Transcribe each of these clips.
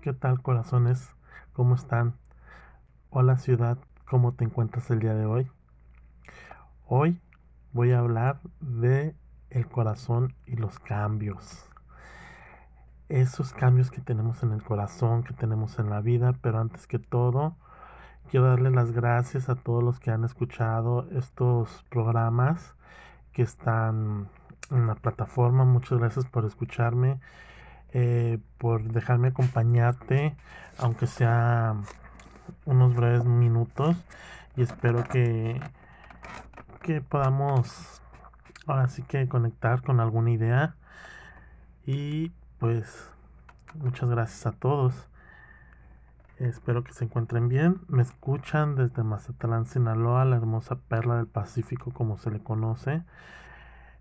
¿Qué tal corazones? ¿Cómo están? Hola ciudad, ¿cómo te encuentras el día de hoy? Hoy voy a hablar de el corazón y los cambios. Esos cambios que tenemos en el corazón, que tenemos en la vida, pero antes que todo, quiero darle las gracias a todos los que han escuchado estos programas que están en la plataforma. Muchas gracias por escucharme eh, por dejarme acompañarte, aunque sea unos breves minutos. Y espero que, que podamos ahora sí que conectar con alguna idea. Y pues muchas gracias a todos. Espero que se encuentren bien. Me escuchan desde Mazatlán, Sinaloa, la hermosa perla del Pacífico como se le conoce.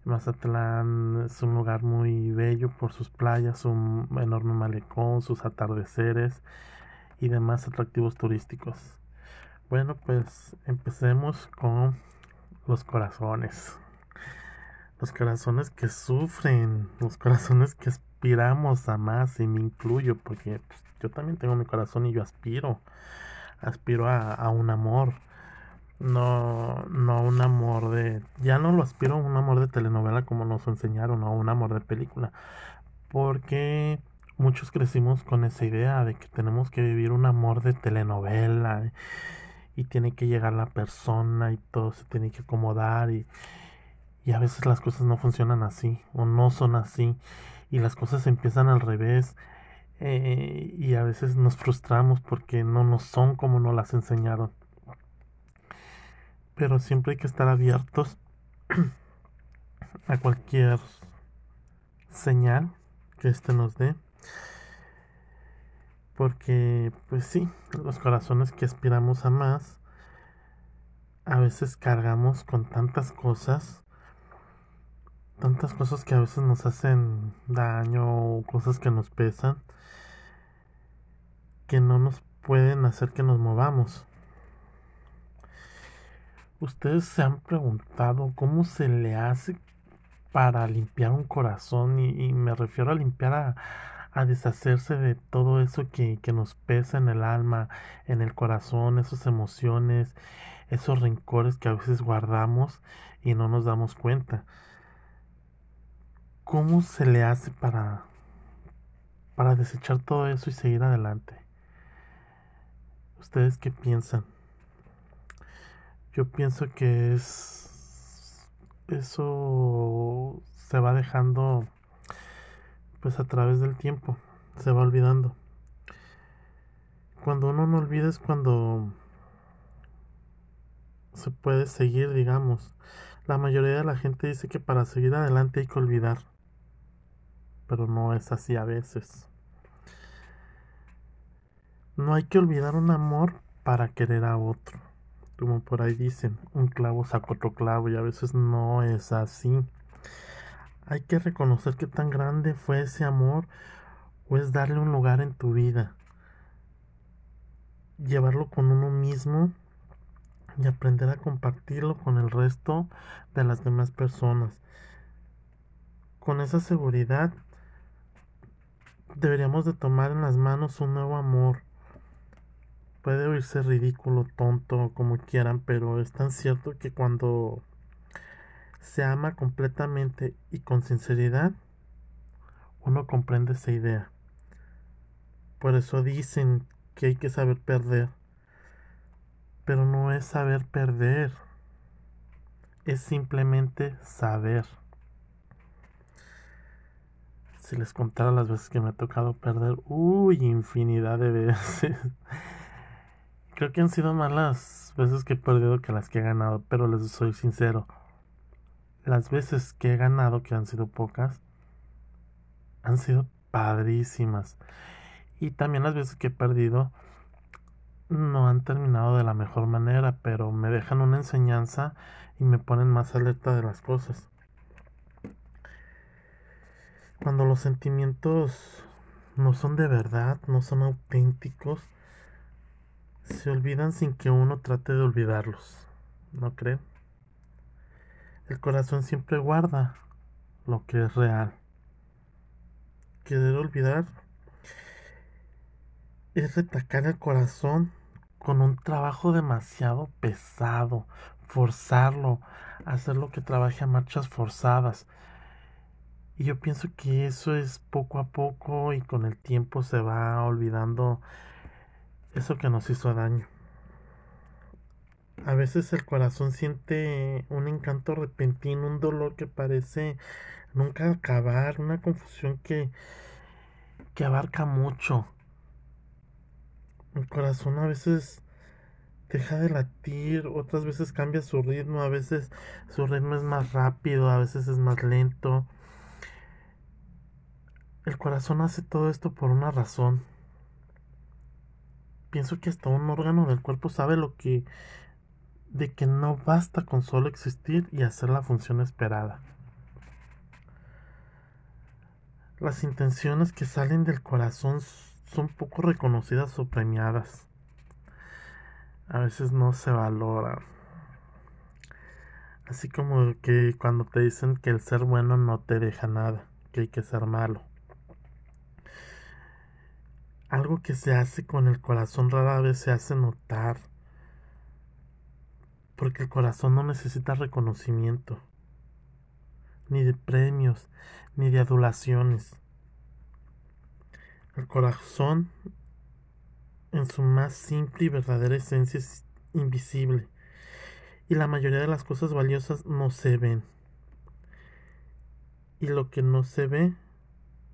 Mazatlán es un lugar muy bello por sus playas, un enorme malecón, sus atardeceres y demás atractivos turísticos. Bueno, pues empecemos con los corazones. Los corazones que sufren, los corazones que aspiramos a más, y me incluyo, porque pues, yo también tengo mi corazón y yo aspiro, aspiro a, a un amor no, no un amor ya no lo aspiro a un amor de telenovela como nos enseñaron, o un amor de película, porque muchos crecimos con esa idea de que tenemos que vivir un amor de telenovela y tiene que llegar la persona y todo se tiene que acomodar y, y a veces las cosas no funcionan así o no son así y las cosas empiezan al revés eh, y a veces nos frustramos porque no nos son como nos las enseñaron pero siempre hay que estar abiertos a cualquier señal que éste nos dé. Porque, pues sí, los corazones que aspiramos a más, a veces cargamos con tantas cosas, tantas cosas que a veces nos hacen daño o cosas que nos pesan, que no nos pueden hacer que nos movamos. ¿Ustedes se han preguntado cómo se le hace para limpiar un corazón? Y, me refiero a limpiar a, deshacerse de todo eso que, que, nos pesa en el alma, en el corazón, esas emociones, esos rencores que a veces guardamos y no nos damos cuenta. ¿Cómo se le hace para, para desechar todo eso y seguir adelante? ¿Ustedes qué piensan? Yo pienso que es eso se va dejando pues a través del tiempo, se va olvidando. Cuando uno no olvida es cuando se puede seguir, digamos. La mayoría de la gente dice que para seguir adelante hay que olvidar, pero no es así a veces. No hay que olvidar un amor para querer a otro como por ahí dicen, un clavo saca otro clavo y a veces no es así. Hay que reconocer qué tan grande fue ese amor o es darle un lugar en tu vida. Llevarlo con uno mismo y aprender a compartirlo con el resto de las demás personas. Con esa seguridad deberíamos de tomar en las manos un nuevo amor puede oírse ridículo, tonto, como quieran, pero es tan cierto que cuando se ama completamente y con sinceridad, uno comprende esa idea. Por eso dicen que hay que saber perder. Pero no es saber perder. Es simplemente saber. Si les contara las veces que me ha tocado perder, uy, infinidad de veces. Creo que han sido más las veces que he perdido que las que he ganado, pero les soy sincero. Las veces que he ganado, que han sido pocas, han sido padrísimas. Y también las veces que he perdido no han terminado de la mejor manera, pero me dejan una enseñanza y me ponen más alerta de las cosas. Cuando los sentimientos no son de verdad, no son auténticos, se olvidan sin que uno trate de olvidarlos, ¿no creen? El corazón siempre guarda lo que es real. Querer olvidar es retacar el corazón con un trabajo demasiado pesado, forzarlo, hacerlo que trabaje a marchas forzadas. Y yo pienso que eso es poco a poco y con el tiempo se va olvidando eso que nos hizo daño. A veces el corazón siente un encanto repentino, un dolor que parece nunca acabar, una confusión que, que abarca mucho. El corazón a veces deja de latir, otras veces cambia su ritmo, a veces su ritmo es más rápido, a veces es más lento. El corazón hace todo esto por una razón. Pienso que hasta un órgano del cuerpo sabe lo que de que no basta con solo existir y hacer la función esperada. Las intenciones que salen del corazón son poco reconocidas o premiadas. A veces no se valoran. Así como que cuando te dicen que el ser bueno no te deja nada, que hay que ser malo. Algo que se hace con el corazón rara vez se hace notar. Porque el corazón no necesita reconocimiento, ni de premios, ni de adulaciones. El corazón, en su más simple y verdadera esencia, es invisible. Y la mayoría de las cosas valiosas no se ven. Y lo que no se ve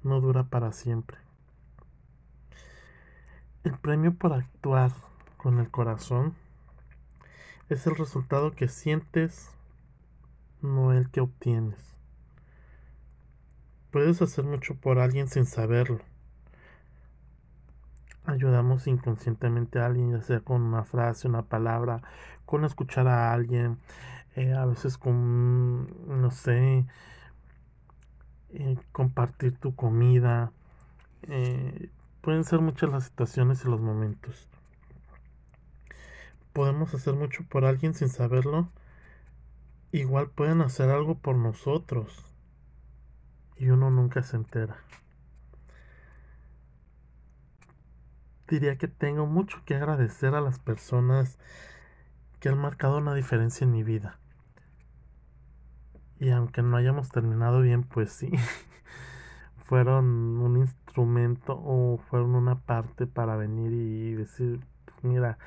no dura para siempre. El premio por actuar con el corazón es el resultado que sientes, no el que obtienes. Puedes hacer mucho por alguien sin saberlo. Ayudamos inconscientemente a alguien, ya sea con una frase, una palabra, con escuchar a alguien, eh, a veces con, no sé, eh, compartir tu comida. Eh, Pueden ser muchas las situaciones y los momentos. Podemos hacer mucho por alguien sin saberlo. Igual pueden hacer algo por nosotros. Y uno nunca se entera. Diría que tengo mucho que agradecer a las personas que han marcado una diferencia en mi vida. Y aunque no hayamos terminado bien, pues sí. fueron un instrumento o fueron una parte para venir y decir, mira,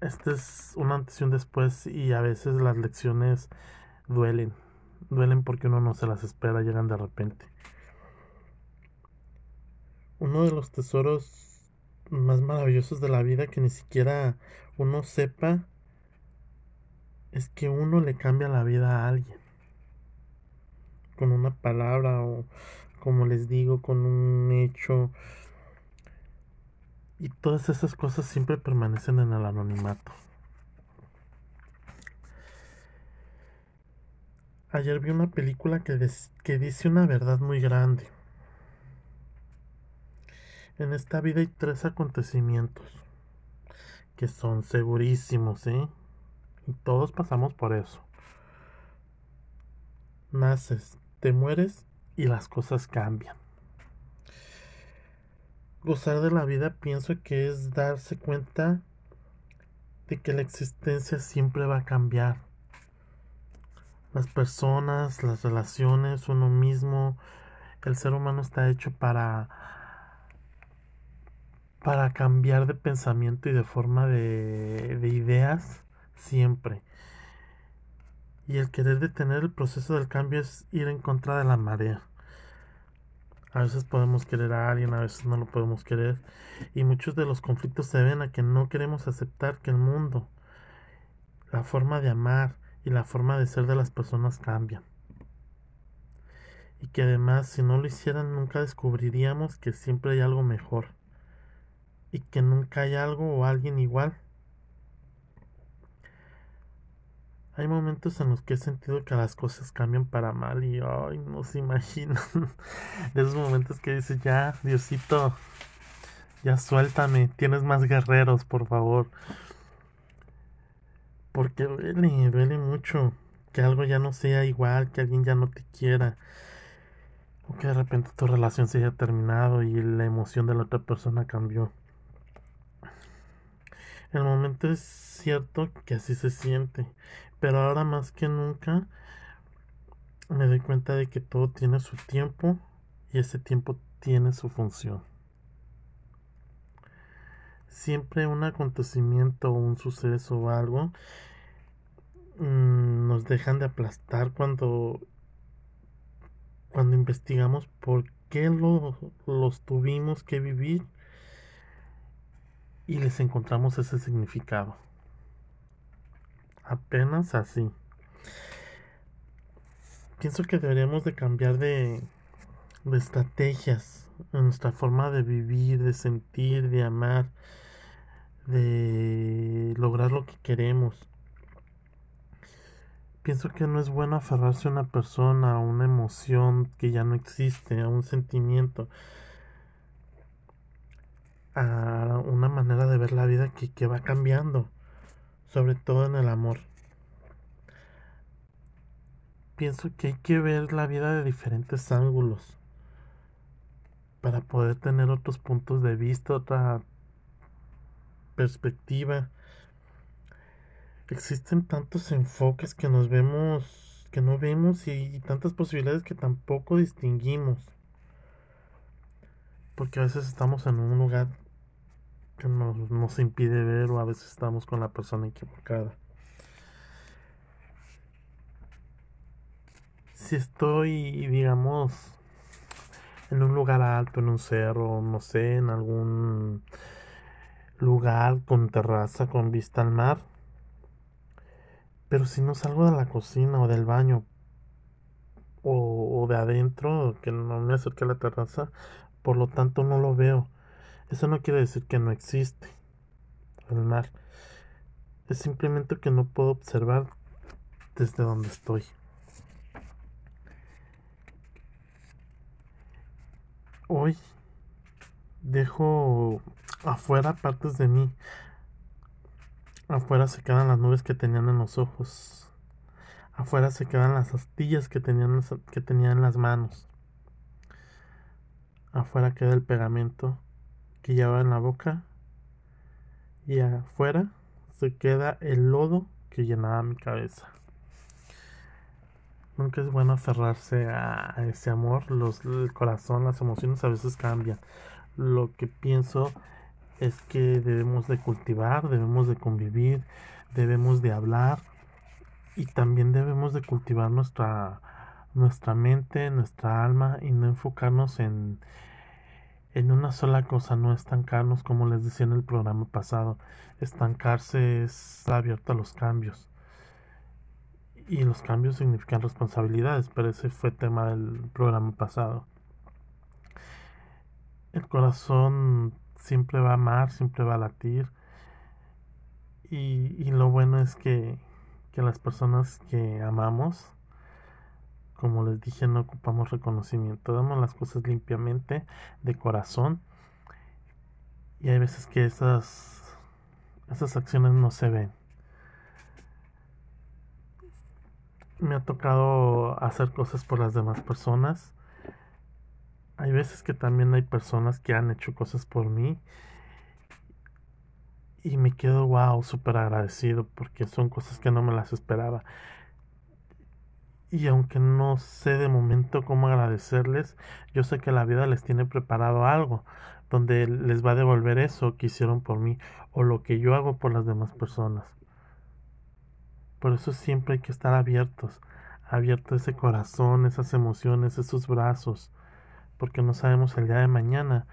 este es un antes y un después y a veces las lecciones duelen, duelen porque uno no se las espera, llegan de repente. Uno de los tesoros más maravillosos de la vida que ni siquiera uno sepa es que uno le cambia la vida a alguien con una palabra o como les digo con un hecho y todas esas cosas siempre permanecen en el anonimato. Ayer vi una película que, que dice una verdad muy grande. En esta vida hay tres acontecimientos que son segurísimos, ¿eh? Y todos pasamos por eso. Naces, te mueres y las cosas cambian. Gozar de la vida pienso que es darse cuenta de que la existencia siempre va a cambiar. Las personas, las relaciones, uno mismo, el ser humano está hecho para para cambiar de pensamiento y de forma de, de ideas siempre. Y el querer detener el proceso del cambio es ir en contra de la marea. A veces podemos querer a alguien, a veces no lo podemos querer. Y muchos de los conflictos se ven a que no queremos aceptar que el mundo, la forma de amar y la forma de ser de las personas cambian. Y que además si no lo hicieran nunca descubriríamos que siempre hay algo mejor. Y que nunca hay algo o alguien igual Hay momentos en los que he sentido que las cosas cambian para mal y ay, no se imaginan. Esos momentos que dices, ya, Diosito, ya suéltame, tienes más guerreros, por favor. Porque duele, duele mucho que algo ya no sea igual, que alguien ya no te quiera. o que de repente tu relación se haya terminado y la emoción de la otra persona cambió. El momento es cierto que así se siente, pero ahora más que nunca me doy cuenta de que todo tiene su tiempo y ese tiempo tiene su función. Siempre un acontecimiento o un suceso o algo mm, nos dejan de aplastar cuando cuando investigamos por qué los tuvimos que vivir y les encontramos ese significado. Apenas así. Pienso que deberíamos de cambiar de, estrategias en nuestra forma de vivir, de sentir, de amar, de lograr lo que queremos. Pienso que no es bueno aferrarse a una persona, a una emoción que ya no existe, a un sentimiento, a una manera de ver la vida que, que va cambiando, sobre todo en el amor. Pienso que hay que ver la vida de diferentes ángulos para poder tener otros puntos de vista, otra perspectiva existen tantos enfoques que nos vemos, que no vemos y tantas posibilidades que tampoco distinguimos. Porque a veces estamos en un lugar que nos, nos impide ver o a veces estamos con la persona equivocada. Si estoy, digamos, en un lugar alto, en un cerro, no sé, en algún lugar con terraza, con vista al mar, pero si no salgo de la cocina o del baño o, de adentro, que no me acerque a la terraza, por lo tanto no lo veo. Eso no quiere decir que no existe el mar. Es simplemente que no puedo observar desde donde estoy. Hoy dejo afuera partes de mí Afuera se quedan las nubes que tenían en los ojos. Afuera se quedan las astillas que tenían, que tenían en las manos. Afuera queda el pegamento que en la boca. Y afuera se queda el lodo que llenaba mi cabeza. Nunca es bueno aferrarse a ese amor. Los, el corazón, las emociones a veces cambian. Lo que pienso es que debemos de cultivar, debemos de convivir, debemos de hablar y también debemos de cultivar nuestra nuestra mente, nuestra alma y no enfocarnos en en una sola cosa, no estancarnos como les decía en el programa pasado. Estancarse es abierto a los cambios. Y los cambios significan responsabilidades, pero ese fue tema del programa pasado. El corazón siempre va a amar, siempre va a latir. Y, lo bueno es que, que las personas que amamos, como les dije, no ocupamos reconocimiento, damos las cosas limpiamente, de corazón. Y hay veces que esas, esas acciones no se ven. Me ha tocado hacer cosas por las demás personas hay veces que también hay personas que han hecho cosas por mí y me quedo wow, súper agradecido porque son cosas que no me las esperaba. Y aunque no sé de momento cómo agradecerles, yo sé que la vida les tiene preparado algo donde les va a devolver eso que hicieron por mí o lo que yo hago por las demás personas. Por eso siempre hay que estar abiertos, abierto ese corazón, esas emociones, esos brazos porque no sabemos el día de mañana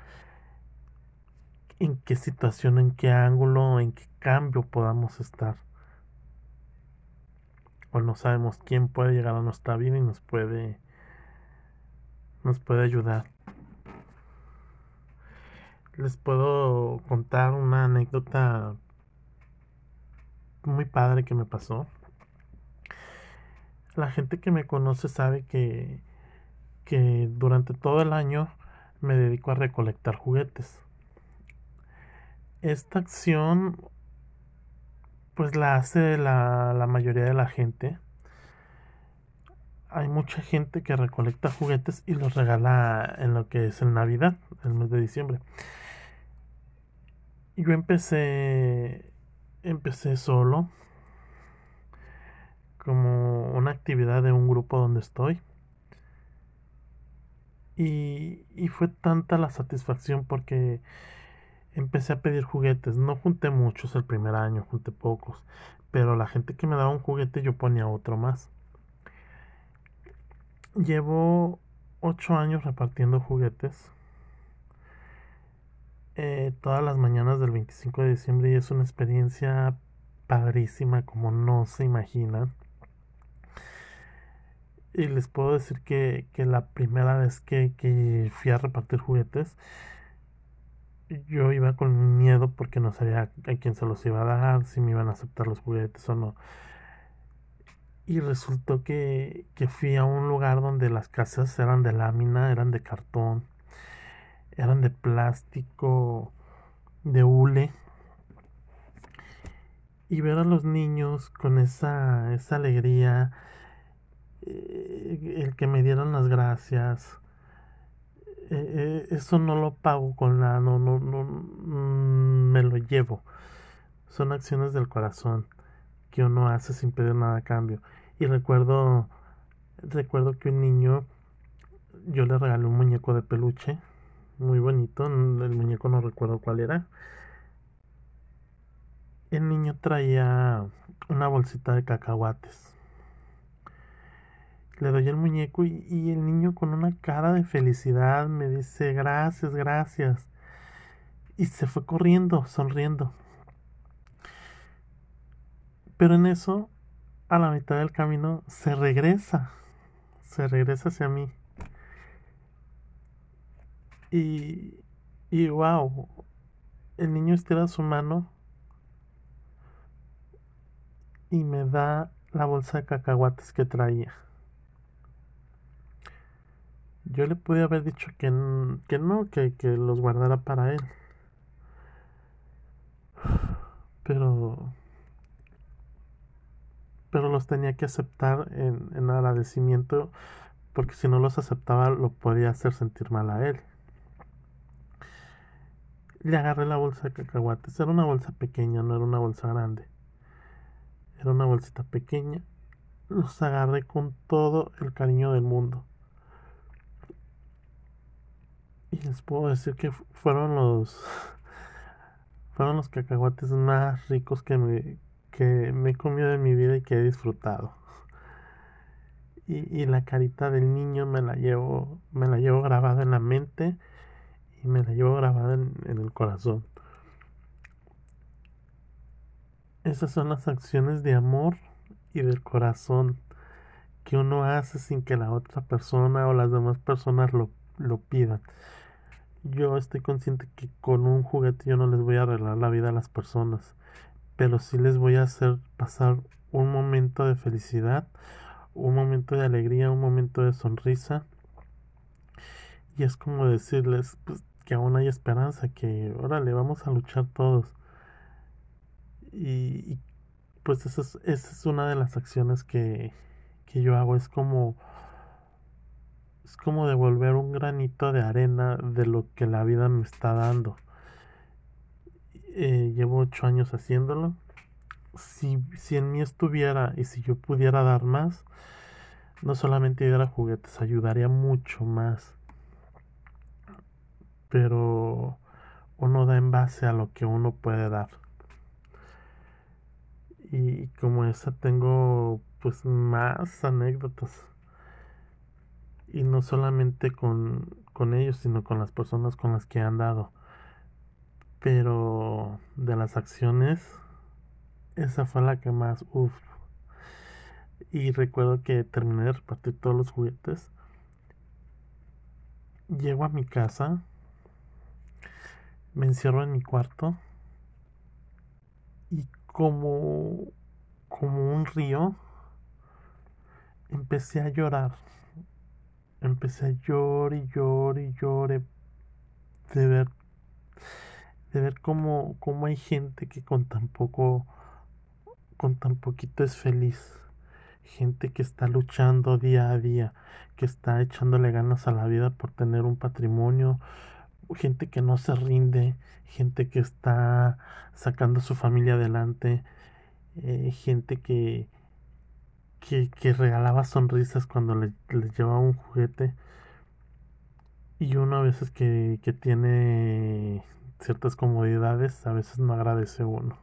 en qué situación, en qué ángulo, en qué cambio podamos estar. O no sabemos quién puede llegar a nuestra vida y nos puede nos puede ayudar. Les puedo contar una anécdota muy padre que me pasó. La gente que me conoce sabe que que durante todo el año me dedico a recolectar juguetes. Esta acción pues la hace la, la mayoría de la gente. hay mucha gente que recolecta juguetes y los regala en lo que es el Navidad, el mes de diciembre. Yo empecé empecé solo como una actividad de un grupo donde estoy. Y, y fue tanta la satisfacción porque empecé a pedir juguetes. No junté muchos el primer año, junté pocos. Pero la gente que me daba un juguete yo ponía otro más. Llevo ocho años repartiendo juguetes. Eh, todas las mañanas del 25 de diciembre y es una experiencia padrísima como no se imaginan. Y les puedo decir que, que la primera vez que, que fui a repartir juguetes, yo iba con miedo porque no sabía a quién se los iba a dar, si me iban a aceptar los juguetes o no. Y resultó que, que fui a un lugar donde las casas eran de lámina, eran de cartón, eran de plástico, de hule. Y ver a los niños con esa, esa alegría, eh, el que me dieran las gracias, eh, eso no lo pago con la, no, no, no, mm, me lo llevo. Son acciones del corazón que uno hace sin pedir nada a cambio. Y recuerdo, recuerdo que un niño, yo le regalé un muñeco de peluche, muy bonito, el muñeco no recuerdo cuál era. El niño traía una bolsita de cacahuates. Le doy el muñeco y, el niño con una cara de felicidad me dice gracias, gracias. Y se fue corriendo, sonriendo. Pero en eso a la mitad del camino se regresa, se regresa hacia mí. Y, y wow, el niño estira su mano y me da la bolsa de cacahuates que traía. Yo le pude haber dicho que, que no, que, que los guardara para él. Pero pero los tenía que aceptar en, en agradecimiento porque si no los aceptaba lo podía hacer sentir mal a él. Le agarré la bolsa de cacahuates. Era una bolsa pequeña, no era una bolsa grande. Era una bolsita pequeña. Los agarré con todo el cariño del mundo. Y les puedo decir que fueron los fueron los cacahuates más ricos que me, que me he comido en mi vida y que he disfrutado. Y, y, la carita del niño me la llevo, me la llevo grabada en la mente y me la llevo grabada en, en el corazón. Esas son las acciones de amor y del corazón que uno hace sin que la otra persona o las demás personas lo, lo pidan. Yo estoy consciente que con un juguete yo no les voy a arreglar la vida a las personas pero sí les voy a hacer pasar un momento de felicidad, un momento de alegría, un momento de sonrisa. Y es como decirles pues, que aún hay esperanza, que órale, vamos a luchar todos. Y, pues esa es, esa es, una de las acciones que, que yo hago, es como es como devolver un granito de arena de lo que la vida me está dando. Eh, llevo ocho años haciéndolo. Si, si en mí estuviera y si yo pudiera dar más, no solamente diera juguetes, ayudaría mucho más. Pero uno da en base a lo que uno puede dar. Y como esa tengo pues más anécdotas. Y no solamente con, con ellos, sino con las personas con las que han dado. Pero de las acciones, esa fue la que más, uff. Y recuerdo que terminé de repartir todos los juguetes. Llego a mi casa, me encierro en mi cuarto y como, como un río, empecé a llorar. Empecé a llorar y llorar y llorar de ver de ver cómo, hay gente que con tan poco, con tan poquito es feliz, gente que está luchando día a día, que está echándole ganas a la vida por tener un patrimonio, gente que no se rinde, gente que está sacando a su familia adelante, eh, gente que, que, que, regalaba sonrisas cuando le, les llevaba un juguete. Y uno a veces que, que tiene ciertas comodidades, a veces no agradece uno.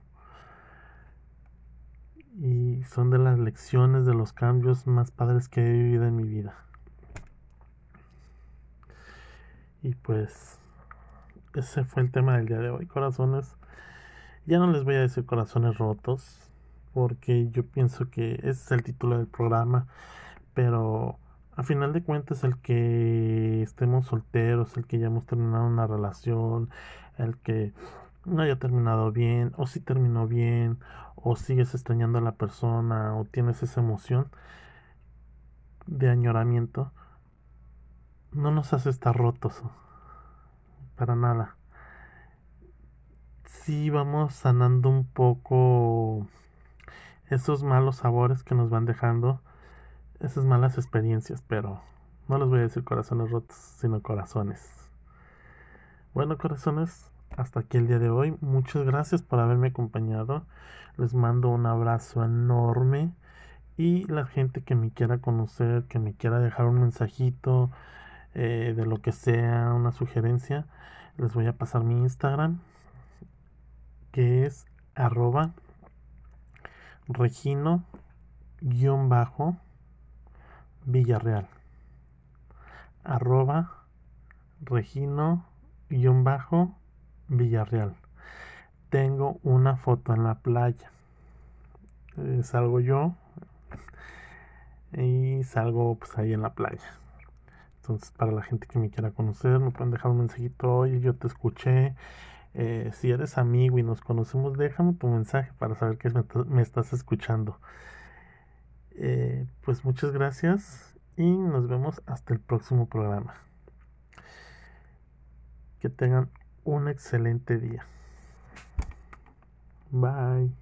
Y son de las lecciones, de los cambios más padres que he vivido en mi vida. Y pues ese fue el tema del día de hoy, corazones. Ya no les voy a decir corazones rotos, porque yo pienso que ese es el título del programa, pero a final de cuentas el que estemos solteros, el que ya hemos terminado una relación, el que no haya terminado bien, o si terminó bien, o sigues extrañando a la persona, o tienes esa emoción de añoramiento, no nos hace estar rotos para nada. Sí vamos sanando un poco esos malos sabores que nos van dejando, esas malas experiencias, pero no les voy a decir corazones rotos, sino corazones. Bueno, corazones, hasta aquí el día de hoy. Muchas gracias por haberme acompañado. Les mando un abrazo enorme. Y la gente que me quiera conocer, que me quiera dejar un mensajito, eh, de lo que sea, una sugerencia, les voy a pasar mi Instagram, que es arroba regino guion bajo villarreal. Arroba regino guion bajo villarreal. Tengo una foto en la playa. Salgo yo y salgo pues ahí en la playa. Entonces, para la gente que me quiera conocer, me pueden dejar un mensajito, oye, yo te escuché. Eh, si eres amigo y nos conocemos, déjame tu mensaje para saber que me, estás escuchando. Eh, pues muchas gracias y nos vemos hasta el próximo programa. Que tengan un excelente día. Bye.